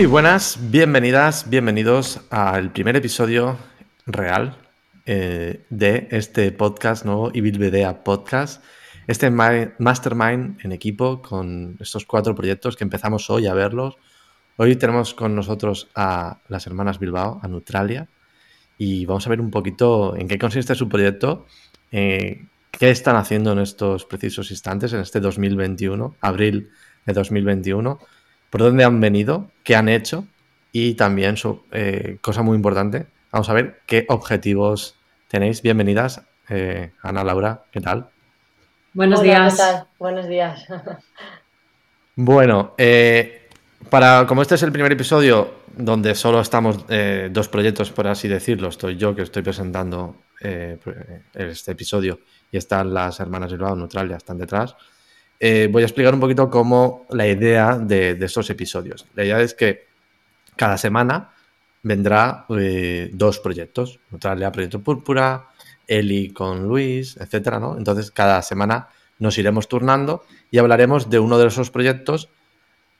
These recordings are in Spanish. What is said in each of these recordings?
Muy buenas, bienvenidas, bienvenidos al primer episodio real eh, de este podcast nuevo, Ibilvedea Podcast. Este mastermind en equipo con estos cuatro proyectos que empezamos hoy a verlos. Hoy tenemos con nosotros a las hermanas Bilbao, a Neutralia, y vamos a ver un poquito en qué consiste su proyecto, eh, qué están haciendo en estos precisos instantes, en este 2021, abril de 2021 por dónde han venido, qué han hecho y también, su, eh, cosa muy importante, vamos a ver qué objetivos tenéis. Bienvenidas, eh, Ana Laura, ¿qué tal? Buenos días. ¿qué tal? Buenos días. bueno, eh, para, como este es el primer episodio donde solo estamos dos proyectos, por así decirlo, estoy yo que estoy presentando este episodio y están las hermanas Bilbao, Neutralia, están detrás. Eh, voy a explicar un poquito cómo la idea de, estos episodios. La idea es que cada semana vendrá eh, dos proyectos. Neutralia Proyecto Púrpura, Eli con Luis, etcétera, ¿no? Entonces, cada semana nos iremos turnando y hablaremos de uno de esos proyectos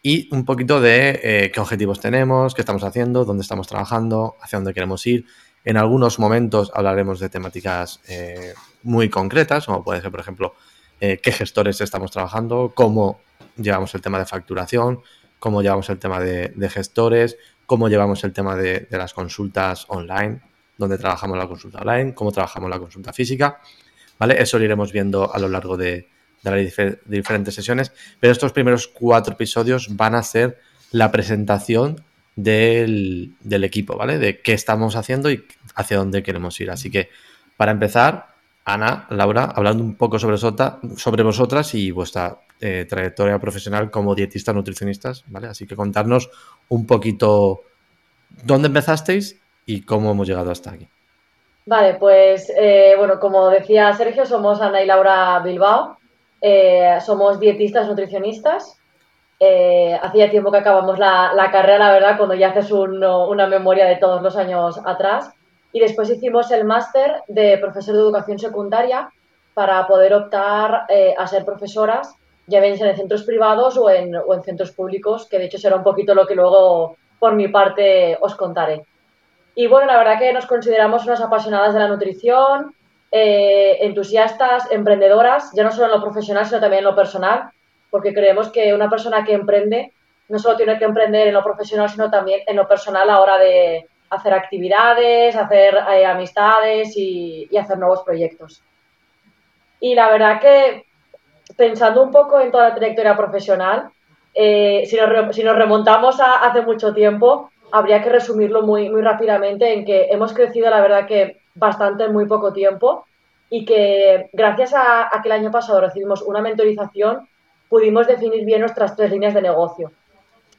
y un poquito de eh, qué objetivos tenemos, qué estamos haciendo, dónde estamos trabajando, hacia dónde queremos ir. En algunos momentos hablaremos de temáticas muy concretas, como puede ser, por ejemplo, eh, qué gestores estamos trabajando, cómo llevamos el tema de facturación, cómo llevamos el tema de, gestores, cómo llevamos el tema de, las consultas online, dónde trabajamos la consulta online, cómo trabajamos la consulta física. ¿Vale? Eso lo iremos viendo a lo largo de, las diferentes sesiones. Pero estos primeros cuatro episodios van a ser la presentación del, del, equipo, ¿vale? De qué estamos haciendo y hacia dónde queremos ir. Así que, para empezar, Ana, Laura, hablando un poco sobre, vosotras y vuestra eh, trayectoria profesional como dietistas nutricionistas, ¿vale? Así que contarnos un poquito dónde empezasteis y cómo hemos llegado hasta aquí. Vale, pues eh, bueno, como decía Sergio, somos Ana y Laura Bilbao, eh, somos dietistas nutricionistas. hacía tiempo que acabamos la, carrera, la verdad, cuando ya haces una memoria de todos los años atrás y después hicimos el máster de profesor de educación secundaria para poder optar eh, a ser profesoras, ya bien en centros privados o en, o en centros públicos, que de hecho será un poquito lo que luego por mi parte os contaré. Y bueno, la verdad que nos consideramos unas apasionadas de la nutrición, eh, entusiastas, emprendedoras, ya no solo en lo profesional, sino también en lo personal, porque creemos que una persona que emprende no solo tiene que emprender en lo profesional, sino también en lo personal a la hora de, hacer actividades, hacer eh, amistades y, hacer nuevos proyectos. Y la verdad que pensando un poco en toda la trayectoria profesional, eh, si, nos, remontamos a hace mucho tiempo, habría que resumirlo muy, muy rápidamente en que hemos crecido, la verdad que bastante en muy poco tiempo y que gracias a, a que el año pasado recibimos una mentorización, pudimos definir bien nuestras tres líneas de negocio.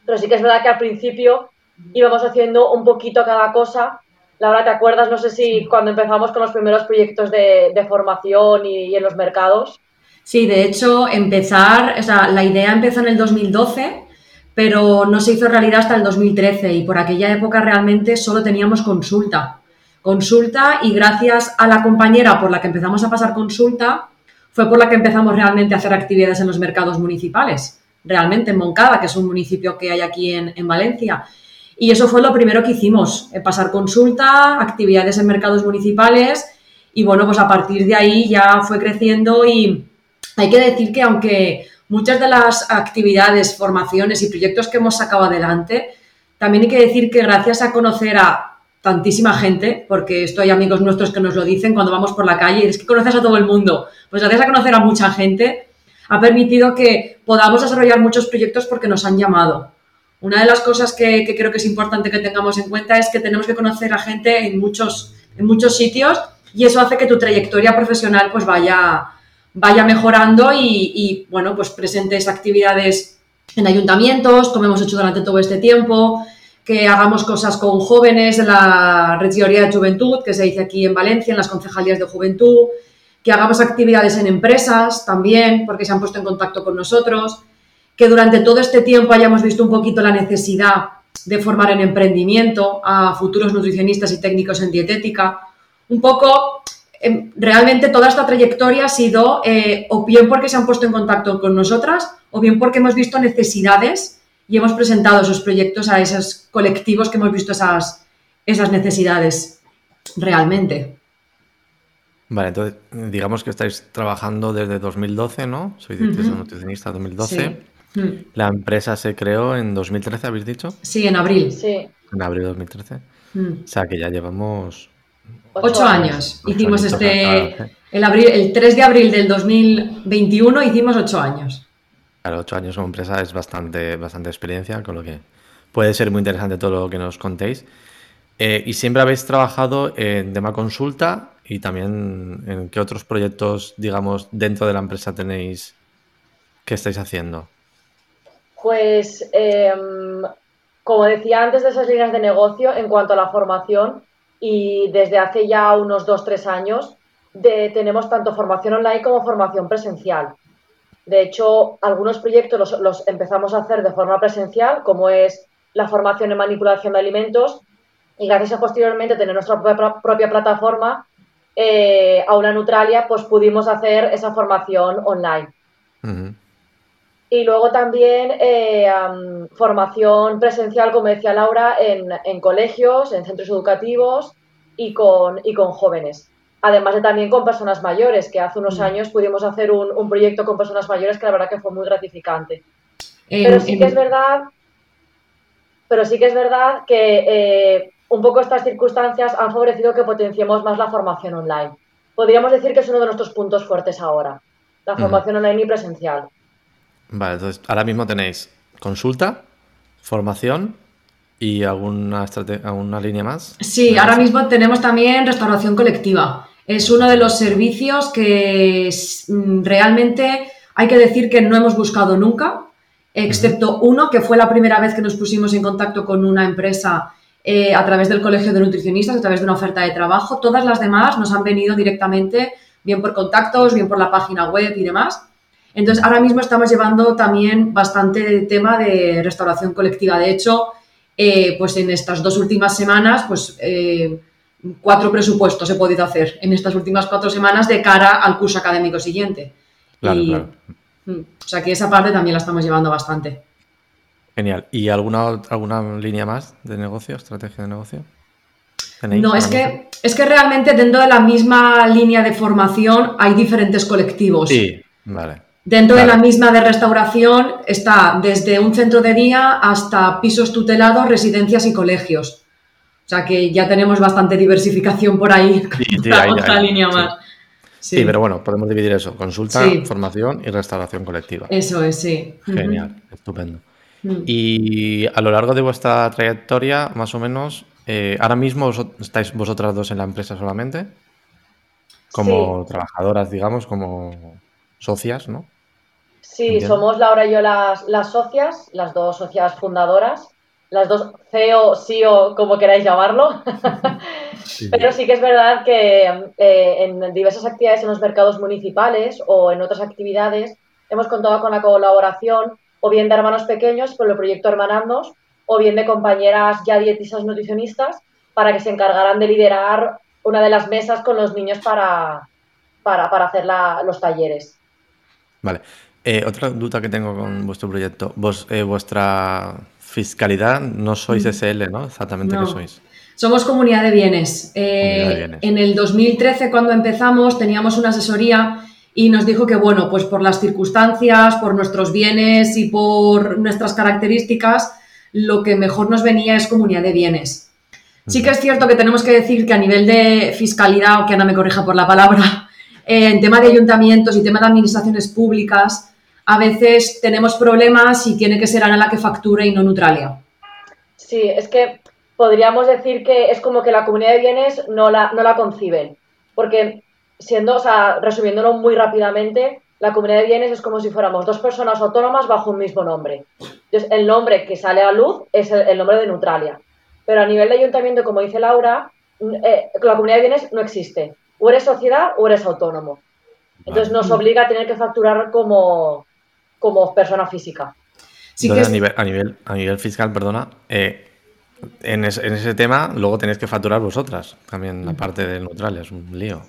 Pero sí que es verdad que al principio íbamos haciendo un poquito cada cosa. Laura, ¿te acuerdas? No sé si cuando empezamos con los primeros proyectos de, formación y, en los mercados. Sí, de hecho, empezar, o sea, la idea empezó en el 2012, pero no se hizo realidad hasta el 2013 y por aquella época realmente solo teníamos consulta. Consulta y gracias a la compañera por la que empezamos a pasar consulta, fue por la que empezamos realmente a hacer actividades en los mercados municipales. Realmente en Moncada, que es un municipio que hay aquí en, en Valencia. Y eso fue lo primero que hicimos, eh, pasar consulta, actividades en mercados municipales y bueno, pues a partir de ahí ya fue creciendo y hay que decir que aunque muchas de las actividades, formaciones y proyectos que hemos sacado adelante, también hay que decir que gracias a conocer a tantísima gente, porque esto hay amigos nuestros que nos lo dicen cuando vamos por la calle, es que conoces a todo el mundo, pues gracias a conocer a mucha gente ha permitido que podamos desarrollar muchos proyectos porque nos han llamado. Una de las cosas que, creo que es importante que tengamos en cuenta es que tenemos que conocer a gente en muchos, en muchos sitios y eso hace que tu trayectoria profesional pues vaya, vaya mejorando y, bueno, pues presentes actividades en ayuntamientos, como hemos hecho durante todo este tiempo, que hagamos cosas con jóvenes de la Regidoría de Juventud, que se dice aquí en Valencia, en las concejalías de juventud, que hagamos actividades en empresas también, porque se han puesto en contacto con nosotros, que durante todo este tiempo hayamos visto un poquito la necesidad de formar en emprendimiento a futuros nutricionistas y técnicos en dietética. Un poco, em, realmente toda esta trayectoria ha sido eh, o bien porque se han puesto en contacto con nosotras o bien porque hemos visto necesidades y hemos presentado esos proyectos a esos colectivos que hemos visto esas, esas necesidades realmente. Vale, entonces digamos que estáis trabajando desde 2012, ¿no? Soy dietista nutricionista 2012. Mm. La empresa se creó en 2013, ¿habéis dicho? Sí, en abril. Sí. En abril de 2013. Mm. O sea que ya llevamos... Ocho, años. Hicimos este... El, abril, el 3 de abril del 2021 hicimos ocho años. Claro, ocho años como empresa es bastante, bastante experiencia, con lo que puede ser muy interesante todo lo que nos contéis. Eh, y siempre habéis trabajado en tema consulta y también en qué otros proyectos, digamos, dentro de la empresa tenéis, ¿qué estáis haciendo? Pues, em, como decía antes de esas líneas de negocio, en cuanto a la formación, y desde hace ya unos dos, tres años, tenemos tanto formación online como formación presencial. De hecho, algunos proyectos los, empezamos a hacer de forma presencial, como es la formación en manipulación de alimentos, y gracias a posteriormente tener nuestra propia, plataforma, eh, Aula Neutralia, pues pudimos hacer esa formación online. Y luego también eh, formación presencial, como decía Laura, en, colegios, en centros educativos y con, y con jóvenes. Además de también con personas mayores, que hace unos mm. años pudimos hacer un, proyecto con personas mayores que la verdad que fue muy gratificante. pero sí que es verdad, pero sí que es verdad que eh, un poco estas circunstancias han favorecido que potenciemos más la formación online. Podríamos decir que es uno de nuestros puntos fuertes ahora, la formación online y presencial. Vale, entonces ahora mismo tenéis consulta, formación y alguna, alguna línea más. Sí, ahora mismo tenemos también restauración colectiva. Es uno de los servicios que mm, realmente hay que decir que no hemos buscado nunca, excepto uno que fue la primera vez que nos pusimos en contacto con una empresa eh, a través del Colegio de Nutricionistas, a través de una oferta de trabajo. Todas las demás nos han venido directamente, bien por contactos, bien por la página web y demás. Entonces, ahora mismo estamos llevando también bastante tema de restauración colectiva. De hecho, eh, pues en estas dos últimas semanas, pues eh, cuatro presupuestos he podido hacer en estas últimas cuatro semanas de cara al curso académico siguiente. Claro, mm, O sea que esa parte también la estamos llevando bastante. Genial. ¿Y alguna, alguna línea más de negocio, estrategia de negocio? No, es que, es que realmente dentro de la misma línea de formación hay diferentes colectivos. Sí, vale. Dentro de la misma de restauración está desde un centro de día hasta pisos tutelados, residencias y colegios. O sea que ya tenemos bastante diversificación por ahí. Sí, otra línea más. Sí. pero bueno, podemos dividir eso: consulta, formación y restauración colectiva. Eso es, sí. Genial, estupendo. Mm. Y a lo largo de vuestra trayectoria, más o menos, eh, ahora mismo estáis vosotras dos en la empresa solamente, como trabajadoras, digamos, como socias, ¿no? Sí, somos Laura y yo las, las socias, las dos socias fundadoras, las dos CEO, CEO, como queráis llamarlo. Pero sí que es verdad que eh, en diversas actividades en los mercados municipales o en otras actividades hemos contado con la colaboración o bien de hermanos pequeños por el proyecto Hermanandos o bien de compañeras ya dietistas nutricionistas para que se encargaran de liderar una de las mesas con los niños para, para, hacer los talleres. Vale. Eh, otra duda que tengo con vuestro proyecto. Vos, eh, vuestra fiscalidad no sois SL, ¿no? Exactamente qué sois. Somos comunidad de bienes. Eh, en el 2013, cuando empezamos, teníamos una asesoría y nos dijo que, bueno, pues por las circunstancias, por nuestros bienes y por nuestras características, lo que mejor nos venía es comunidad de bienes. Sí que es cierto que tenemos que decir que a nivel de fiscalidad, o que Ana me corrija por la palabra, en tema de ayuntamientos y tema de administraciones públicas, a veces tenemos problemas y tiene que ser Ana la que facture y no Neutralia. Sí, es que podríamos decir que es como que la comunidad de bienes no la, no la conciben. Porque siendo, o sea, resumiéndolo muy rápidamente, la comunidad de bienes es como si fuéramos dos personas autónomas bajo un mismo nombre. Entonces, el nombre que sale a luz es el, nombre de Neutralia. Pero a nivel de ayuntamiento, como dice Laura, eh, la comunidad de bienes no existe o eres sociedad o eres autónomo. Entonces nos obliga a tener que facturar como, como persona física. Sí a, nivel, a, nivel, a nivel fiscal, perdona, eh, en, ese tema luego tenéis que facturar vosotras, también la parte del neutral, es un lío.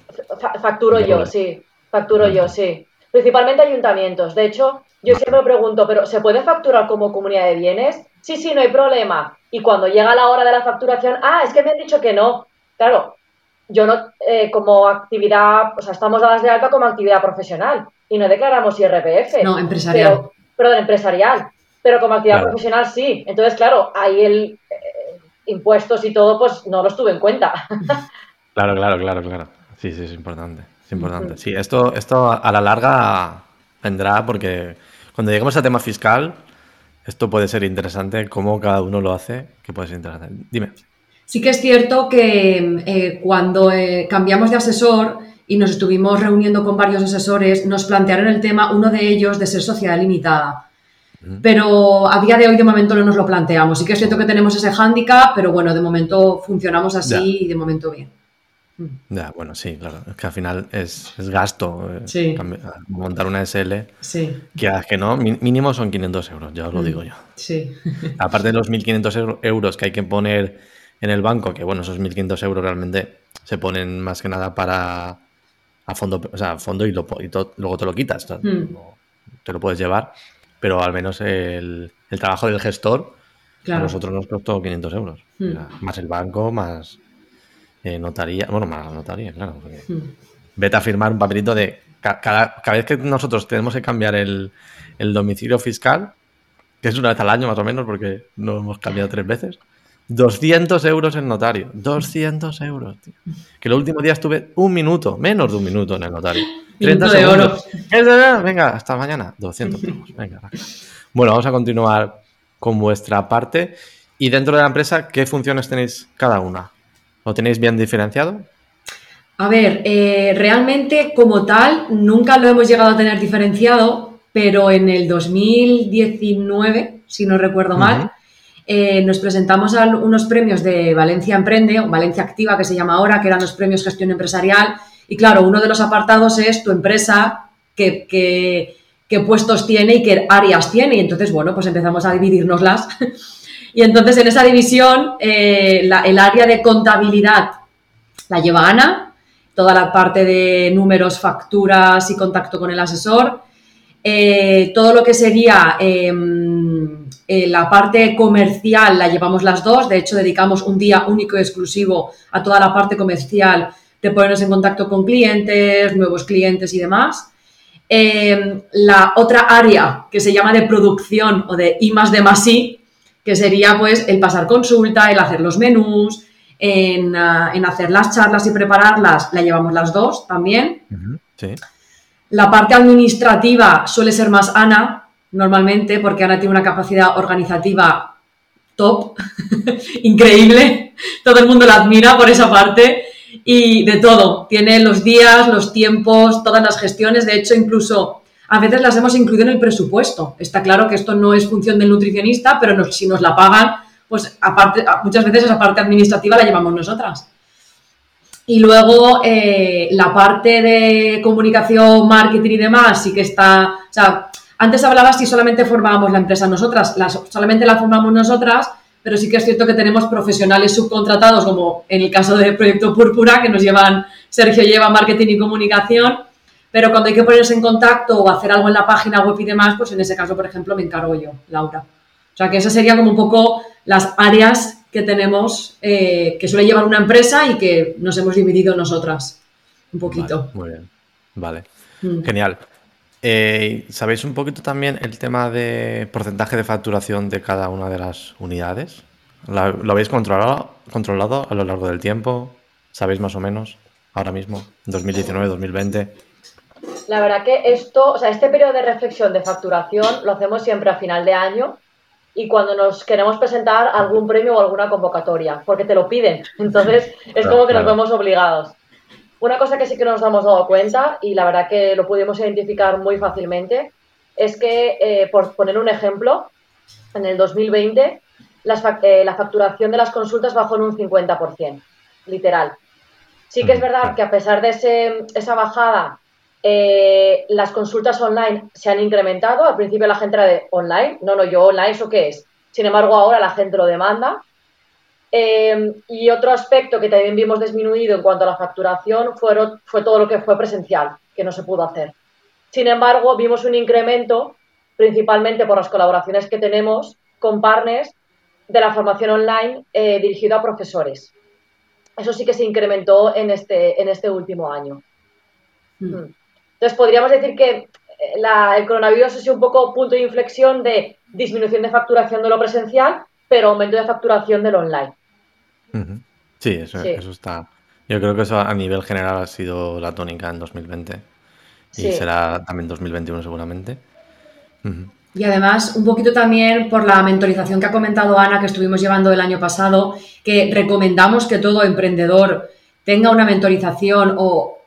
facturo yo, sí, facturo yo, sí. Principalmente ayuntamientos. De hecho, yo siempre me pregunto, ¿pero se puede facturar como comunidad de bienes? Sí, sí, no hay problema. Y cuando llega la hora de la facturación, ah, es que me han dicho que no. Claro, yo no, eh, como actividad, o sea, estamos dadas de alta como actividad profesional y no declaramos IRPF. No, empresarial. perdón, empresarial. Pero como actividad profesional sí. Entonces, claro, ahí el eh, impuestos y todo, pues no los tuve en cuenta. claro, claro, claro, claro. Sí, sí, es importante. Es importante. Sí, esto, esto a la larga vendrá porque cuando lleguemos al tema fiscal, esto puede ser interesante, cómo cada uno lo hace, que puede ser interesante. Dime. Sí que es cierto que eh, cuando eh, cambiamos de asesor y nos estuvimos reuniendo con varios asesores, nos plantearon el tema, uno de ellos, de ser sociedad limitada. Pero a día de hoy, de momento, no nos lo planteamos. Sí que es cierto que tenemos ese hándicap, pero bueno, de momento funcionamos así y de momento bien. Mm. Ya, bueno, sí, claro. Es que al final es, gasto eh, montar una SL. Sí. Que, que no, mínimo son 500 euros, ya os lo mm. digo yo. Sí. Aparte de los 1.500 euros que hay que poner en el banco, que bueno, esos 1.500 euros realmente se ponen más que nada para a fondo, o sea, a fondo y, lo, luego te lo quitas, mm. te lo puedes llevar, pero al menos el, trabajo del gestor a nosotros nos costó 500 euros, más el banco, más eh, notaría, bueno, más notaría, claro. Hmm. Vete a firmar un papelito de. Cada, vez que nosotros tenemos que cambiar el, domicilio fiscal, que es una vez al año más o menos, porque no hemos cambiado tres veces, 200 euros en notario. 200 euros, tío. Que el último día estuve un minuto, menos de un minuto en el notario. 30 de oro. Venga, hasta mañana. 200 Venga. Bueno, vamos a continuar con vuestra parte. Y dentro de la empresa, ¿qué funciones tenéis cada una? ¿Lo tenéis bien diferenciado? A ver, eh, realmente como tal nunca lo hemos llegado a tener diferenciado, pero en el 2019, si no recuerdo mal, eh, nos presentamos a unos premios de Valencia Emprende, o Valencia Activa que se llama ahora, que eran los premios gestión empresarial. Y claro, uno de los apartados es tu empresa, qué, puestos tiene y qué áreas tiene. Y entonces, bueno, pues empezamos a dividirnoslas Y entonces en esa división eh, el área de contabilidad la lleva Ana, toda la parte de números, facturas y contacto con el asesor. Eh, todo lo que sería em, eh, la parte comercial la llevamos las dos, de hecho dedicamos un día único y exclusivo a toda la parte comercial de ponernos en contacto con clientes, nuevos clientes y demás. Em, la otra área que se llama de producción o de I más de más I, que sería pues el pasar consulta, el hacer los menús, en, ah, hacer las charlas y prepararlas, la llevamos las dos también. La parte administrativa suele ser más Ana, normalmente, porque Ana tiene una capacidad organizativa top, increíble, todo el mundo la admira por esa parte y de todo, tiene los días, los tiempos, todas las gestiones, de hecho incluso a veces las hemos incluido en el presupuesto. Está claro que esto no es función del nutricionista, pero si nos la pagan, pues aparte, muchas veces esa parte administrativa la llevamos nosotras. Y luego eh, la parte de comunicación, marketing y demás, sí que está. O sea, antes hablabas si solamente formábamos la empresa nosotras, solamente la formamos nosotras, pero sí que es cierto que tenemos profesionales subcontratados, como en el caso del Proyecto Púrpura, que nos llevan, Sergio lleva marketing y comunicación, pero cuando hay que ponerse en contacto o hacer algo en la página web y demás, pues en ese caso, por ejemplo, me encargo yo, Laura. O sea que esas serían como un poco las áreas que tenemos, eh, que suele llevar una empresa y que nos hemos dividido nosotras un poquito. muy bien, vale. Mm. Genial. Eh, ¿Sabéis un poquito también el tema de porcentaje de facturación de cada una de las unidades? ¿Lo habéis controlado, controlado a lo largo del tiempo? ¿Sabéis más o menos ahora mismo, 2019, 2020? La verdad que esto, o sea, este periodo de reflexión de facturación lo hacemos siempre a final de año y cuando nos queremos presentar algún premio o alguna convocatoria, porque te lo piden. Entonces, es como que nos vemos obligados. Una cosa que sí que nos hemos dado cuenta, y la verdad que lo pudimos identificar muy fácilmente, es que, eh, por poner un ejemplo, en el 2020 eh, la facturación de las consultas bajó en un 50%, literal. Sí que es verdad que a pesar de ese, esa bajada eh, las consultas online se han incrementado. Al principio la gente era de online. No, no, yo online, ¿eso qué es? Sin embargo, ahora la gente lo demanda. Eh, y otro aspecto que también vimos disminuido en cuanto a la facturación fue todo lo que fue presencial, que no se pudo hacer. Sin embargo, vimos un incremento principalmente por las colaboraciones que tenemos con partners de la formación online eh, dirigido a profesores. Eso sí que se incrementó en este, en este último año. Hmm. Hmm. Entonces, podríamos decir que eh, el coronavirus ha sido un poco punto de inflexión de disminución de facturación de lo presencial, pero aumento de facturación de lo online. Sí, eso, está. Yo creo que eso a nivel general ha sido la tónica en 2020 y será también 2021 seguramente. Y además, un poquito también por la mentorización que ha comentado Ana, que estuvimos llevando el año pasado, que recomendamos que todo emprendedor tenga una mentorización o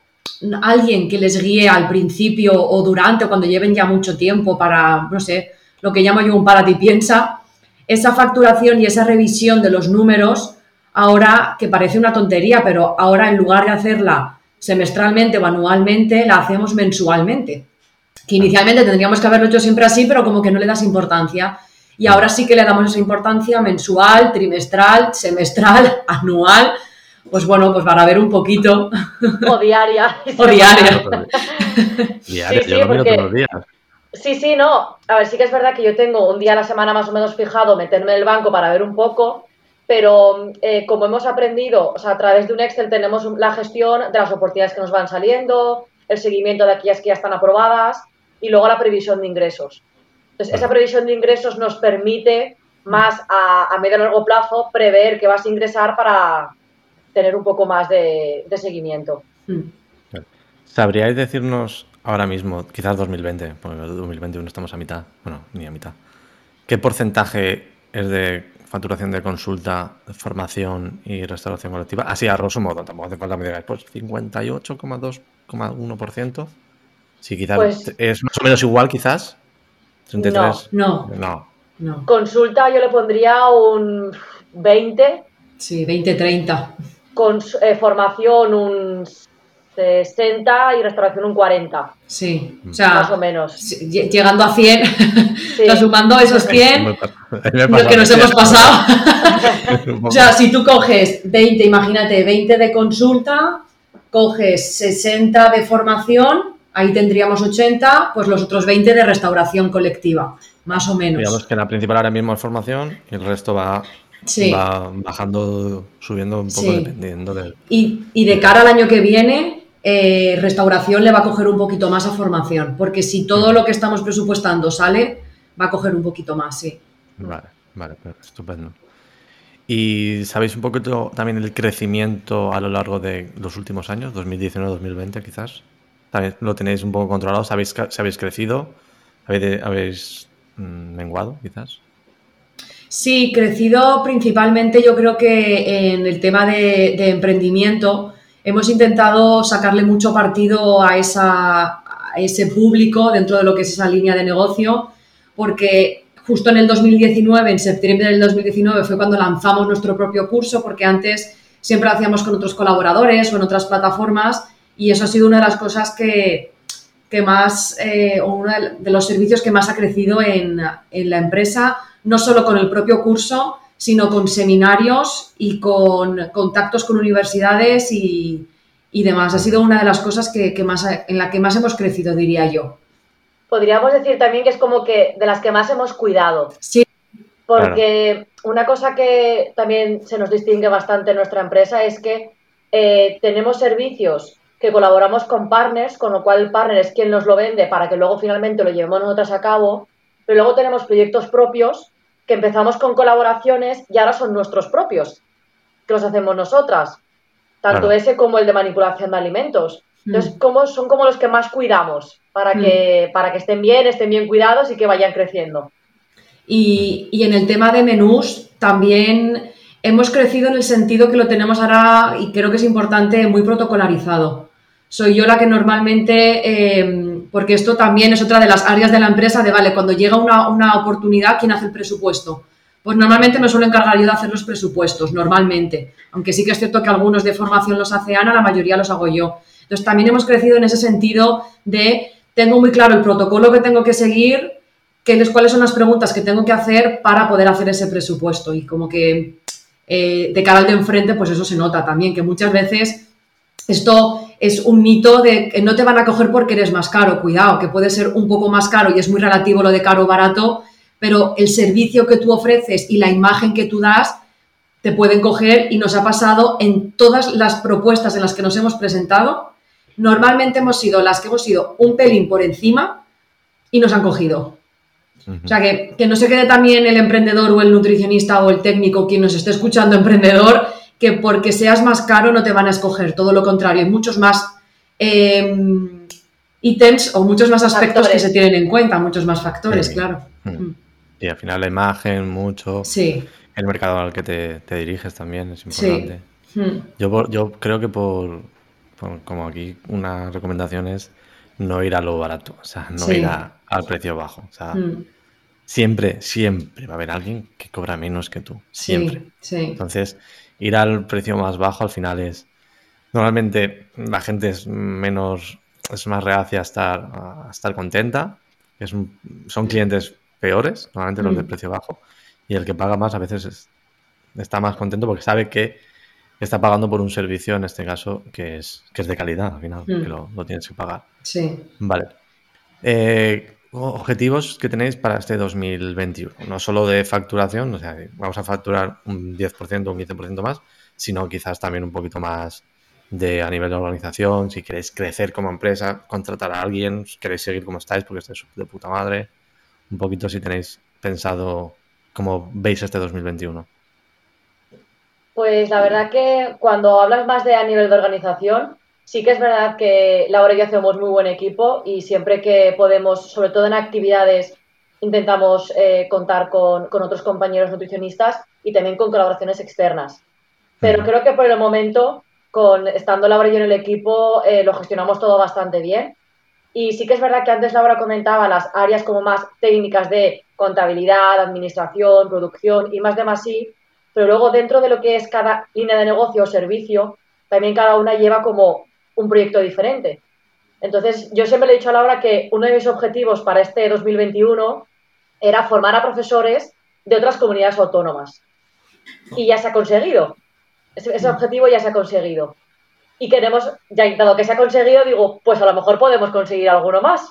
alguien que les guíe al principio o durante o cuando lleven ya mucho tiempo para, no sé, lo que llamo yo un para ti piensa, esa facturación y esa revisión de los números, ahora que parece una tontería, pero ahora en lugar de hacerla semestralmente o anualmente, la hacemos mensualmente que inicialmente tendríamos que haberlo hecho siempre así, pero como que no le das importancia. Y ahora sí que le damos esa importancia mensual, trimestral, semestral, anual. Pues bueno, pues para ver un poquito. O diaria. o diaria. diaria, sí, yo todos los días. Sí, sí, no. A ver, sí que es verdad que yo tengo un día a la semana más o menos fijado meterme en el banco para ver un poco, pero eh, como hemos aprendido, o sea, a través de un Excel tenemos la gestión de las oportunidades que nos van saliendo, el seguimiento de aquellas que ya están aprobadas y luego la previsión de ingresos. Entonces, esa previsión de ingresos nos permite más a, medio y largo plazo prever que vas a ingresar para tener un poco más de, seguimiento. Hmm. ¿Sabríais decirnos ahora mismo, quizás 2020, porque en 2021 estamos a mitad, bueno, ni a mitad, qué porcentaje es de facturación de consulta, formación y restauración colectiva? Así a grosso modo, tampoco hace falta que me digáis, pues 58,2,1%. Sí, quizás pues es más o menos igual, quizás. 33. No, no. Consulta yo le pondría un 20. Sí, 20-30. Con eh, formación un 60 y restauración un 40. Sí, o sea, más o menos. Llegando a 100, sumando esos 100, lo que nos hemos pasado. o sea, si tú coges 20, imagínate, 20 de consulta, coges 60 de formación ahí tendríamos 80, pues los otros 20 de restauración colectiva, más o menos. Digamos que la principal ahora mismo es formación y el resto va, bajando, subiendo un poco dependiendo del... Y, de cara al año que viene, eh, restauración le va a coger un poquito más a formación, porque si todo lo que estamos presupuestando sale, va a coger un poquito más, sí. Vale, vale, estupendo. ¿Y sabéis un poquito también el crecimiento a lo largo de los últimos años, 2019-2020 quizás? lo tenéis un poco controlado, sabéis, habéis crecido, habéis, mm, menguado quizás. Sí, crecido principalmente yo creo que en el tema de, emprendimiento hemos intentado sacarle mucho partido a, esa, a ese público dentro de lo que es esa línea de negocio, porque justo en el 2019, en septiembre del 2019, fue cuando lanzamos nuestro propio curso, porque antes siempre lo hacíamos con otros colaboradores o en otras plataformas y eso ha sido una de las cosas que, más, eh, o uno de los servicios que más ha crecido en, la empresa, no solo con el propio curso, sino con seminarios y con contactos con universidades y, demás. Ha sido una de las cosas que, más, en la que más hemos crecido, diría yo. Podríamos decir también que es como que de las que más hemos cuidado. Sí. Porque una cosa que también se nos distingue bastante en nuestra empresa es que eh, tenemos servicios que colaboramos con partners, con lo cual el partner es quien nos lo vende para que luego finalmente lo llevemos nosotros a cabo, pero luego tenemos proyectos propios que empezamos con colaboraciones y ahora son nuestros propios, que los hacemos nosotras, tanto ese como el de manipulación de alimentos. Entonces, mm. como, son como los que más cuidamos para que, mm. para que estén bien, estén bien cuidados y que vayan creciendo. Y, y en el tema de menús, también hemos crecido en el sentido que lo tenemos ahora, y creo que es importante, muy protocolarizado. Soy yo la que normalmente, em, porque esto también es otra de las áreas de la empresa, de, vale, cuando llega una, oportunidad, ¿quién hace el presupuesto? Pues normalmente me suelo encargar yo de hacer los presupuestos, normalmente. Aunque sí que es cierto que algunos de formación los hace Ana, la mayoría los hago yo. Entonces también hemos crecido en ese sentido de, tengo muy claro el protocolo que tengo que seguir, que, cuáles son las preguntas que tengo que hacer para poder hacer ese presupuesto. Y como que eh, de cara al de enfrente, pues eso se nota también, que muchas veces esto es un mito de que no te van a coger porque eres más caro. Cuidado, que puede ser un poco más caro y es muy relativo lo de caro o barato, pero el servicio que tú ofreces y la imagen que tú das te pueden coger y nos ha pasado en todas las propuestas en las que nos hemos presentado. Normalmente hemos sido las que hemos sido un pelín por encima y nos han cogido. O sea, que, que, no se quede también el emprendedor o el nutricionista o el técnico, quien nos esté escuchando emprendedor, que porque seas más caro no te van a escoger, todo lo contrario, hay muchos más em, ítems o muchos más aspectos que se tienen en cuenta, muchos más factores, claro. Mm. Mm. Y al final la imagen, mucho. Sí. El mercado al que te, diriges también es importante. Sí. Mm. Yo, yo creo que por, como aquí una recomendación es no ir a lo barato, o sea, no ir al precio bajo. O sea, siempre, siempre va a haber alguien que cobra menos que tú. Siempre. Sí, Entonces, ir al precio más bajo al final es. Normalmente la gente es menos. es más reacia a estar, a estar contenta. Es son clientes peores, normalmente los de mm. precio bajo. Y el que paga más a veces está más contento porque sabe que está pagando por un servicio, en este caso, que es, que es de calidad, al final, que mm. lo, lo, tienes que pagar. Sí. Vale. Eh, objetivos que tenéis para este 2021, no solo de facturación, o sea, vamos a facturar un 10%, un 15% más, sino quizás también un poquito más de a nivel de organización, si queréis crecer como empresa, contratar a alguien, si queréis seguir como estáis porque estáis de puta madre, un poquito si tenéis pensado cómo veis este 2021. Pues la verdad que cuando hablas más de a nivel de organización, sí que es verdad que Laura y yo hacemos muy buen equipo y siempre que podemos, sobre todo en actividades, intentamos eh, contar con, otros compañeros nutricionistas y también con colaboraciones externas. Pero creo que por el momento, con estando Laura y yo en el equipo, eh, lo gestionamos todo bastante bien. Y sí que es verdad que antes Laura comentaba las áreas como más técnicas de contabilidad, administración, producción y más de más sí, pero luego dentro de lo que es cada línea de negocio o servicio, también cada una lleva como un proyecto diferente. Entonces, yo siempre le he dicho a Laura que uno de mis objetivos para este 2021 era formar a profesores de otras comunidades autónomas. Y ya se ha conseguido. Ese, objetivo ya se ha conseguido y queremos, ya dado que se ha conseguido, digo, pues a lo mejor podemos conseguir alguno más.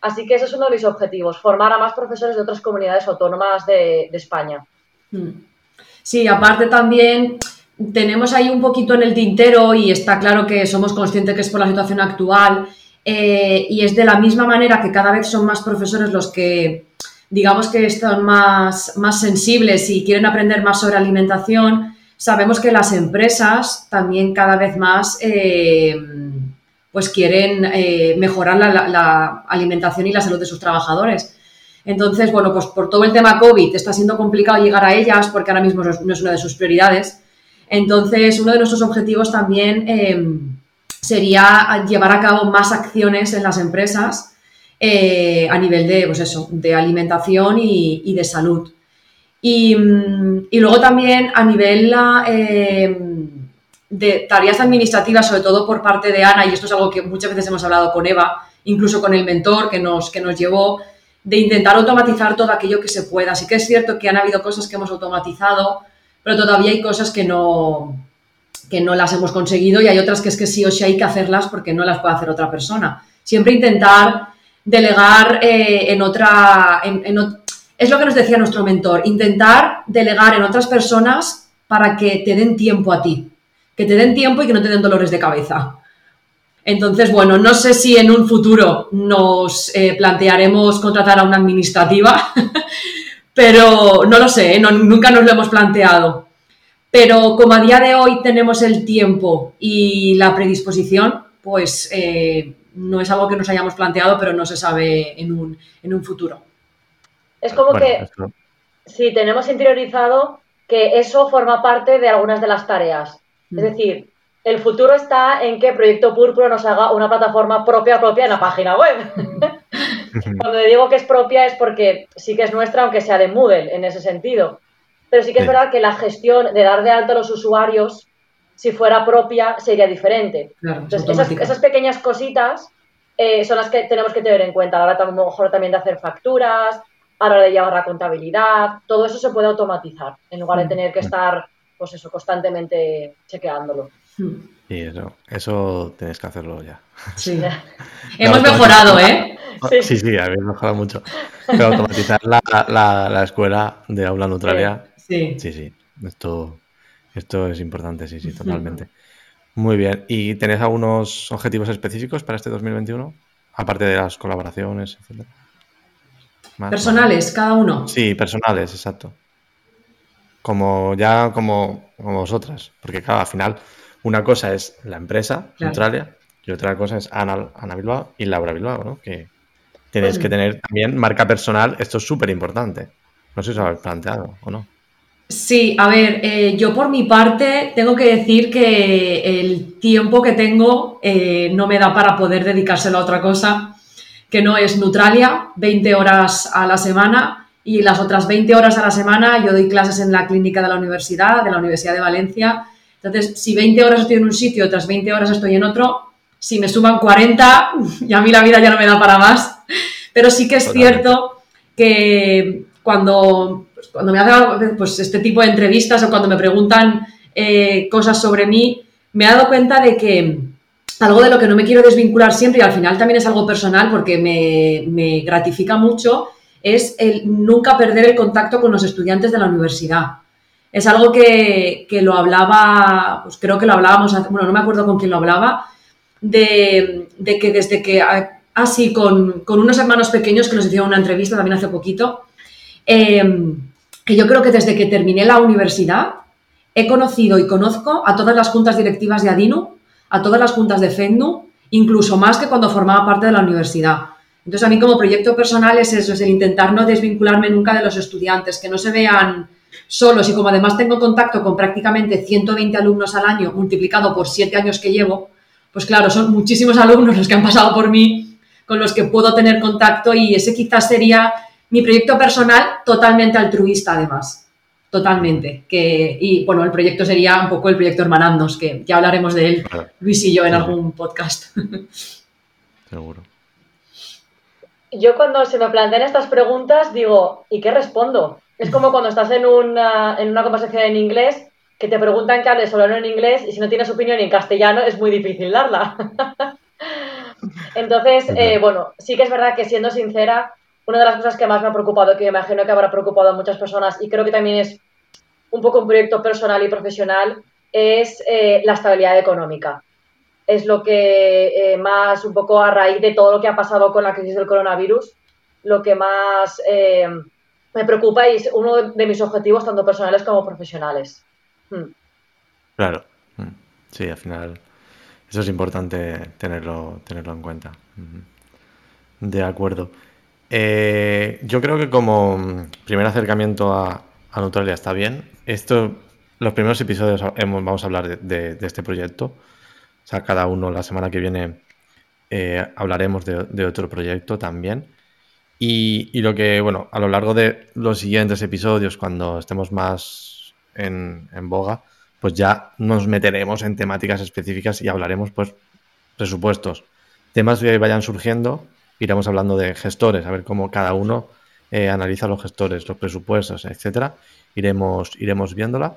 Así que ese es uno de mis objetivos, formar a más profesores de otras comunidades autónomas de, España. Hmm. Sí, aparte también tenemos ahí un poquito en el tintero y está claro que somos conscientes que es por la situación actual eh, y es de la misma manera que cada vez son más profesores los que digamos que están más, más sensibles y quieren aprender más sobre alimentación, sabemos que las empresas también cada vez más eh, pues quieren eh, mejorar la, alimentación y la salud de sus trabajadores. Entonces, bueno, pues por todo el tema COVID está siendo complicado llegar a ellas porque ahora mismo no es una de sus prioridades. Entonces, uno de nuestros objetivos también eh, sería llevar a cabo más acciones en las empresas a nivel de, pues eso, de alimentación y de salud. Y, luego también a nivel eh, de tareas administrativas, sobre todo por parte de Ana, y esto es algo que muchas veces hemos hablado con Eva, incluso con el mentor que nos, que nos llevó, de intentar automatizar todo aquello que se pueda. Sí que es cierto que han habido cosas que hemos automatizado, pero todavía hay cosas que no, que no las hemos conseguido y hay otras que es que sí o sí hay que hacerlas porque no las puede hacer otra persona. Siempre intentar delegar eh, en otra, es lo que nos decía nuestro mentor, intentar delegar en otras personas para que te den tiempo a ti, que te den tiempo y que no te den dolores de cabeza. Entonces, bueno, no sé si en un futuro nos eh, plantearemos contratar a una administrativa, pero no lo sé, ¿eh? nunca nos lo hemos planteado. Pero como a día de hoy tenemos el tiempo y la predisposición, pues eh, no es algo que nos hayamos planteado, pero no se sabe en un futuro. Es como que si tenemos interiorizado que eso forma parte de algunas de las tareas. Es mm. decir, el futuro está en que Proyecto Púrpura nos haga una plataforma propia propia en la página web. Cuando digo que es propia es porque sí que es nuestra, aunque sea de Moodle en ese sentido. Pero sí que es verdad que la gestión de dar de alta a los usuarios, si fuera propia, sería diferente. Entonces, esas, pequeñas cositas eh, son las que tenemos que tener en cuenta a la hora a lo mejor también de hacer facturas, a la hora de llevar la contabilidad, todo eso se puede automatizar en lugar de mm, tener que mm. estar pues eso, constantemente chequeándolo. Y eso, eso tienes que hacerlo ya. Sí. Hemos mejorado, ¿eh? Sí, sí, sí habéis mejorado mucho. Pero automatizar la, escuela de aula neutralia. Sí. Sí, sí. Esto, esto es importante, sí, sí, totalmente. Muy bien. ¿Y tenéis algunos objetivos específicos para este 2021? Aparte de las colaboraciones, etcétera. personales, cada uno. Sí, personales, exacto. Como ya como, como vosotras. Porque claro, al final una cosa es la empresa, Neutralia, y otra cosa es Ana, Ana, Bilbao y Laura Bilbao, ¿no? Que tenéis que tener también marca personal. Esto es súper importante. No sé si os habéis planteado o no. Sí, a ver, eh, yo por mi parte tengo que decir que el tiempo que tengo eh, no me da para poder dedicárselo a otra cosa que no es Neutralia, 20 horas a la semana y las otras 20 horas a la semana yo doy clases en la clínica de la universidad, de la Universidad de Valencia. Entonces, si 20 horas estoy en un sitio, otras 20 horas estoy en otro, si me suman 40, y a mí la vida ya no me da para más. Pero sí que es cierto que cuando cuando me hacen pues, este tipo de entrevistas o cuando me preguntan eh, cosas sobre mí, me he dado cuenta de que algo de lo que no me quiero desvincular siempre y al final también es algo personal porque me, gratifica mucho es el nunca perder el contacto con los estudiantes de la universidad. Es algo que, lo hablaba, pues creo que lo hablábamos, bueno, no me acuerdo con quién lo hablaba, de, que desde que, así, ah, con, con, unos hermanos pequeños que nos hicieron una entrevista también hace poquito, eh, que yo creo que desde que terminé la universidad he conocido y conozco a todas las juntas directivas de Adinu, a todas las juntas de FEDNU, incluso más que cuando formaba parte de la universidad. Entonces, a mí como proyecto personal es eso, es el intentar no desvincularme nunca de los estudiantes, que no se vean solos y como además tengo contacto con prácticamente 120 alumnos al año, multiplicado por 7 años que llevo, pues claro, son muchísimos alumnos los que han pasado por mí, con los que puedo tener contacto y ese quizás sería mi proyecto personal totalmente altruista además, totalmente. Que, y bueno, el proyecto sería un poco el proyecto Hermanandos, que ya hablaremos de él, Luis y yo, en algún podcast. Seguro. Yo cuando se me plantean estas preguntas digo, ¿y qué respondo? Es como cuando estás en una, en una conversación en inglés que te preguntan que hables solo en inglés y si no tienes opinión en castellano es muy difícil darla. Entonces, eh, bueno, sí que es verdad que siendo sincera, una de las cosas que más me ha preocupado, que me imagino que habrá preocupado a muchas personas, y creo que también es un poco un proyecto personal y profesional, es eh, la estabilidad económica. Es lo que eh, más, un poco a raíz de todo lo que ha pasado con la crisis del coronavirus, lo que más me preocupa y es uno de, mis objetivos, tanto personales como profesionales. Hmm. Claro, hmm. sí, al final eso es importante tenerlo, tenerlo en cuenta. De acuerdo. Eh, yo creo que como primer acercamiento a, a, Neutralia está bien. Esto, los primeros episodios vamos a hablar de, este proyecto. O sea, cada uno la semana que viene eh, hablaremos de, otro proyecto también. Y, lo que, bueno, a lo largo de los siguientes episodios, cuando estemos más en, boga, pues ya nos meteremos en temáticas específicas y hablaremos, pues, presupuestos, temas que vayan surgiendo iremos hablando de gestores, a ver cómo cada uno eh, analiza los gestores, los presupuestos, etcétera. Iremos, iremos viéndola.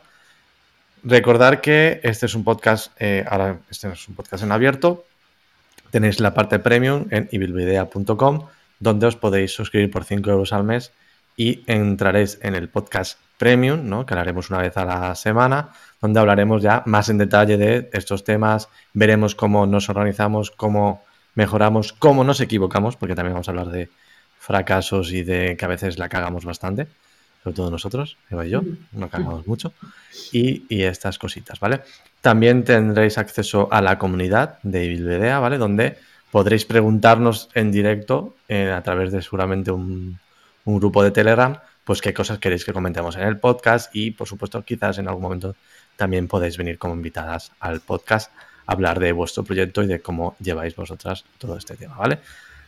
Recordar que este es un podcast, eh, ahora este es un podcast en abierto. Tenéis la parte premium en ibilvidea.com, donde os podéis suscribir por 5 euros al mes y entraréis en el podcast premium, ¿no? que haremos una vez a la semana, donde hablaremos ya más en detalle de estos temas, veremos cómo nos organizamos, cómo mejoramos, cómo nos equivocamos, porque también vamos a hablar de fracasos y de que a veces la cagamos bastante, sobre todo nosotros, Eva y yo, no cagamos mucho, y, estas cositas, ¿vale? También tendréis acceso a la comunidad de Bilbedea, ¿vale? Donde podréis preguntarnos en directo eh, a través de seguramente un, un grupo de Telegram, pues qué cosas queréis que comentemos en el podcast y, por supuesto, quizás en algún momento también podéis venir como invitadas al podcast hablar de vuestro proyecto y de cómo lleváis vosotras todo este tema, ¿vale?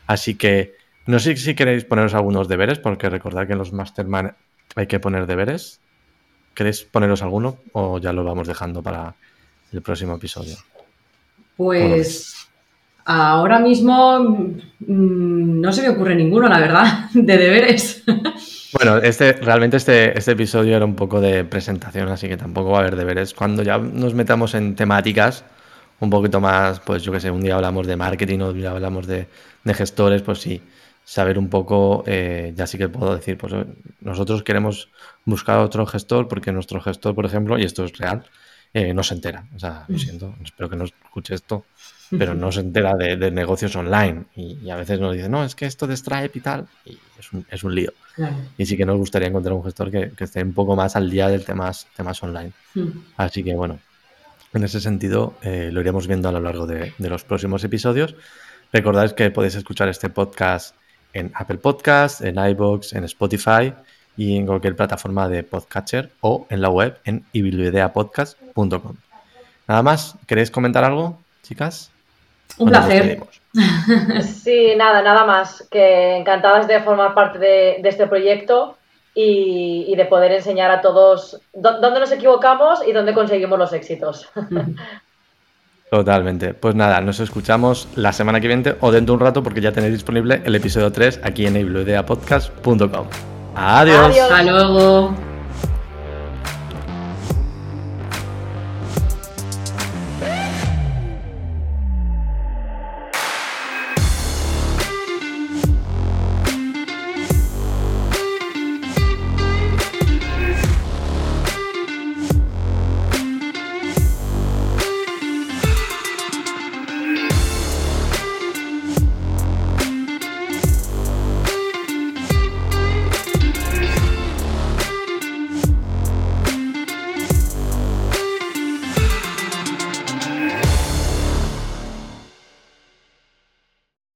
Así que no sé si queréis poneros algunos deberes, porque recordad que en los Mastermind hay que poner deberes. ¿Queréis poneros alguno o ya lo vamos dejando para el próximo episodio? Pues ahora mismo mm, no se me ocurre ninguno, la verdad, de deberes. Bueno, este, realmente este, este episodio era un poco de presentación, así que tampoco va a haber deberes. Cuando ya nos metamos en temáticas un poquito más, pues yo que sé, un día hablamos de marketing, otro día hablamos de, de gestores, pues sí, saber un poco, eh, ya sí que puedo decir, pues nosotros queremos buscar otro gestor porque nuestro gestor, por ejemplo, y esto es real, eh, no se entera. O sea, lo mm. siento, espero que no escuche esto, pero no se entera de, negocios online. Y, a veces nos dice, no, es que esto de Stripe y tal, y es un, es un lío. Y sí que nos gustaría encontrar un gestor que, esté un poco más al día del temas, temas online. Así que bueno, en ese sentido eh, lo iremos viendo a lo largo de, de los próximos episodios. Recordad que podéis escuchar este podcast en Apple Podcasts, en iBox, en Spotify y en cualquier plataforma de podcatcher o en la web en ibiblideapodcast.com. Nada más, ¿queréis comentar algo, chicas? Un placer. Sí, nada, nada más. Que encantadas de formar parte de, este proyecto y, de poder enseñar a todos dónde nos equivocamos y dónde conseguimos los éxitos. Totalmente. Pues nada, nos escuchamos la semana que viene o dentro de un rato porque ya tenéis disponible el episodio 3 aquí en ibiblideapodcast.com. Adiós. Hasta luego.